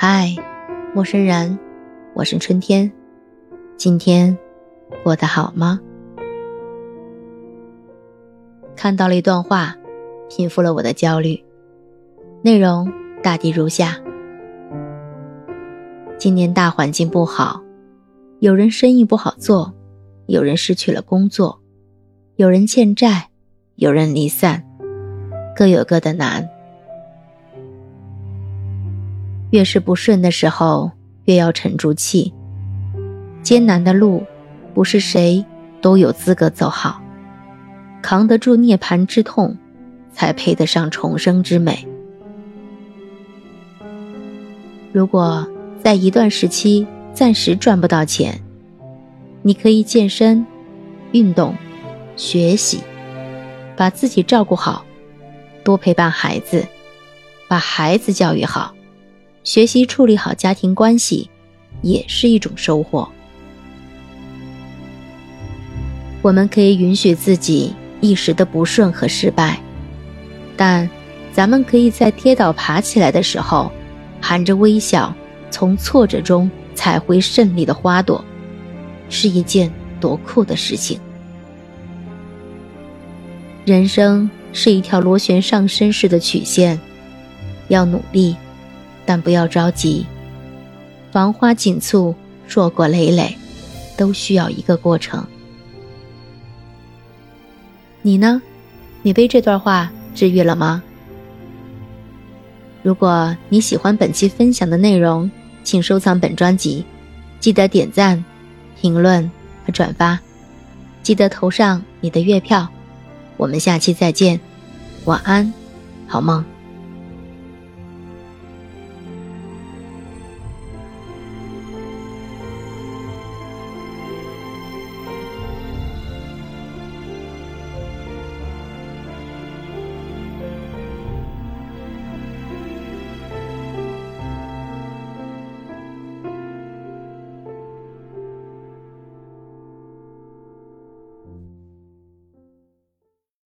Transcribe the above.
嗨陌生人，我是春天。今天过得好吗？看到了一段话，平复了我的焦虑。内容大抵如下：今年大环境不好，有人生意不好做，有人失去了工作，有人欠债，有人离散，各有各的难。越是不顺的时候，越要沉住气。艰难的路，不是谁都有资格走好。扛得住涅槃之痛，才配得上重生之美。如果在一段时期暂时赚不到钱，你可以健身、运动、学习，把自己照顾好，多陪伴孩子，把孩子教育好。学习处理好家庭关系，也是一种收获。我们可以允许自己一时的不顺和失败，但咱们可以在跌倒爬起来的时候，含着微笑，从挫折中采回胜利的花朵，是一件多酷的事情。人生是一条螺旋上升式的曲线，要努力。但不要着急，繁花锦簇，硕果累累，都需要一个过程。你呢？你被这段话治愈了吗？如果你喜欢本期分享的内容，请收藏本专辑，记得点赞、评论和转发，记得投上你的月票。我们下期再见，晚安，好梦。